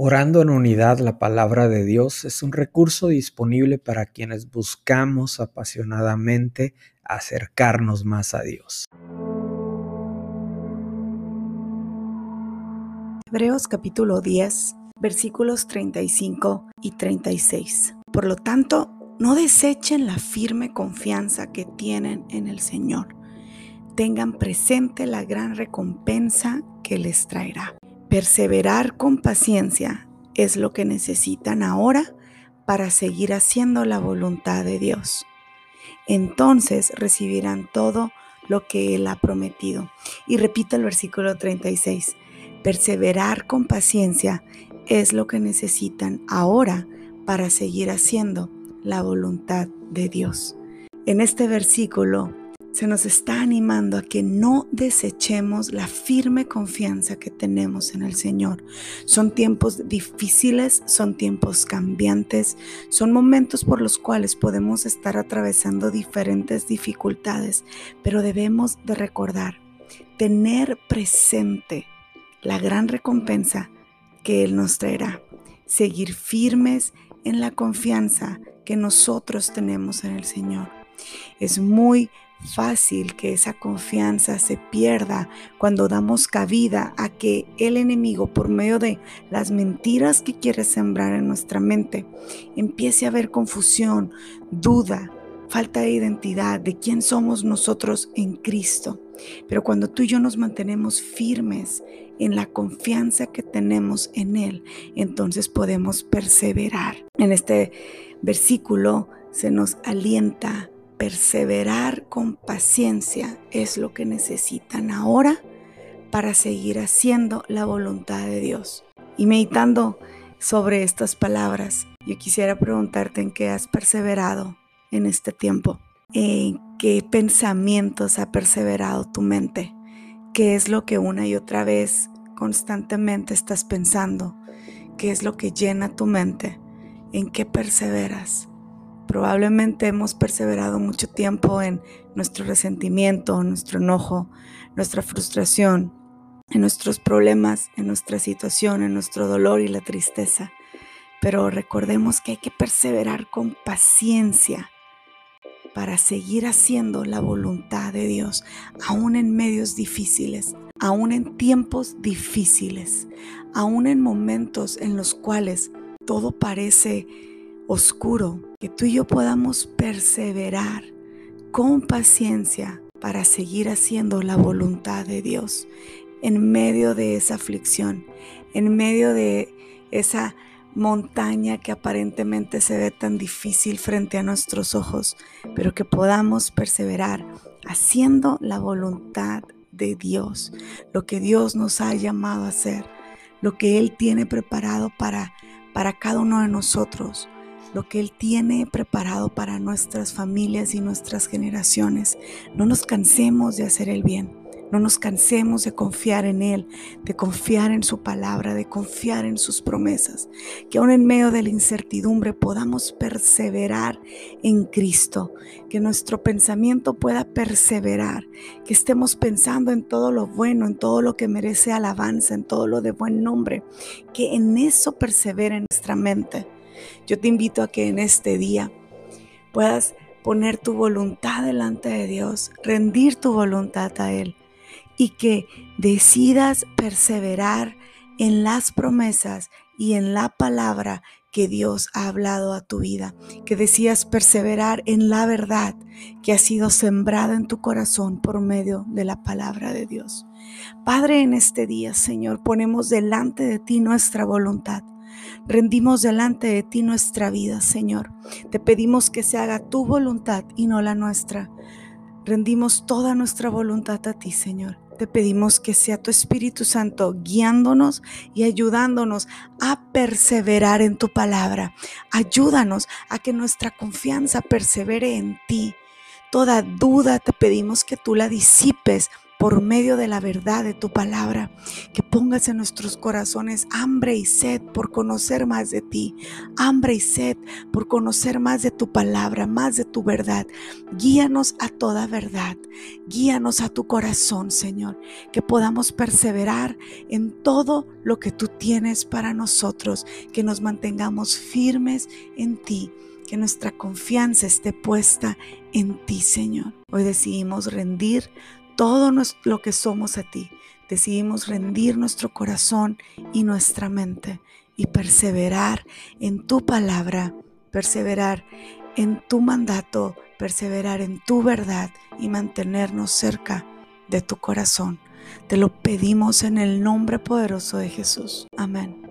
Orando en unidad la palabra de Dios es un recurso disponible para quienes buscamos apasionadamente acercarnos más a Dios. Hebreos capítulo 10, versículos 35 y 36. Por lo tanto, no desechen la firme confianza que tienen en el Señor. Tengan presente la gran recompensa que les traerá. Perseverar con paciencia es lo que necesitan ahora para seguir haciendo la voluntad de Dios. Entonces recibirán todo lo que Él ha prometido. Y repito el versículo 36. Perseverar con paciencia es lo que necesitan ahora para seguir haciendo la voluntad de Dios. En este versículo se nos está animando a que no desechemos la firme confianza que tenemos en el Señor. Son tiempos difíciles, son tiempos cambiantes, son momentos por los cuales podemos estar atravesando diferentes dificultades, pero debemos de recordar, tener presente la gran recompensa que Él nos traerá, seguir firmes en la confianza que nosotros tenemos en el Señor. Es muy fácil que esa confianza se pierda cuando damos cabida a que el enemigo, por medio de las mentiras que quiere sembrar en nuestra mente, empiece a haber confusión, duda, falta de identidad de quién somos nosotros en Cristo. Pero cuando tú y yo nos mantenemos firmes en la confianza que tenemos en Él, entonces podemos perseverar. En este versículo se nos alienta perseverar con paciencia es lo que necesitan ahora para seguir haciendo la voluntad de Dios. Y meditando sobre estas palabras, yo quisiera preguntarte en qué has perseverado en este tiempo, en qué pensamientos ha perseverado tu mente, qué es lo que una y otra vez constantemente estás pensando, qué es lo que llena tu mente, en qué perseveras. Probablemente hemos perseverado mucho tiempo en nuestro resentimiento, nuestro enojo, nuestra frustración, en nuestros problemas, en nuestra situación, en nuestro dolor y la tristeza. Pero recordemos que hay que perseverar con paciencia para seguir haciendo la voluntad de Dios, aún en medios difíciles, aún en tiempos difíciles, aún en momentos en los cuales todo parece oscuro, que tú y yo podamos perseverar con paciencia para seguir haciendo la voluntad de Dios en medio de esa aflicción, en medio de esa montaña que aparentemente se ve tan difícil frente a nuestros ojos, pero que podamos perseverar haciendo la voluntad de Dios, lo que Dios nos ha llamado a hacer, lo que Él tiene preparado para, para cada uno de nosotros lo que Él tiene preparado para nuestras familias y nuestras generaciones. No nos cansemos de hacer el bien. No nos cansemos de confiar en Él, de confiar en su palabra, de confiar en sus promesas. Que aún en medio de la incertidumbre podamos perseverar en Cristo. Que nuestro pensamiento pueda perseverar. Que estemos pensando en todo lo bueno, en todo lo que merece alabanza, en todo lo de buen nombre. Que en eso persevere nuestra mente yo te invito a que en este día puedas poner tu voluntad delante de Dios, rendir tu voluntad a Él y que decidas perseverar en las promesas y en la palabra que Dios ha hablado a tu vida, que decidas perseverar en la verdad que ha sido sembrada en tu corazón por medio de la palabra de Dios. Padre, en este día, Señor, ponemos delante de ti nuestra voluntad. Rendimos delante de ti nuestra vida, Señor. Te pedimos que se haga tu voluntad y no la nuestra. Rendimos toda nuestra voluntad a ti, Señor. Te pedimos que sea tu Espíritu Santo guiándonos y ayudándonos a perseverar en tu palabra. Ayúdanos a que nuestra confianza persevere en ti. Toda duda te pedimos que tú la disipes por medio de la verdad de tu palabra, que pongas en nuestros corazones hambre y sed por conocer más de ti, hambre y sed por conocer más de tu palabra, más de tu verdad. Guíanos a toda verdad, guíanos a tu corazón, Señor, que podamos perseverar en todo lo que tú tienes para nosotros, que nos mantengamos firmes en ti que nuestra confianza esté puesta en ti, Señor. Hoy decidimos rendir todo lo que somos a ti. Decidimos rendir nuestro corazón y nuestra mente y perseverar en tu palabra, perseverar en tu mandato, perseverar en tu verdad y mantenernos cerca de tu corazón. Te lo pedimos en el nombre poderoso de Jesús. Amén.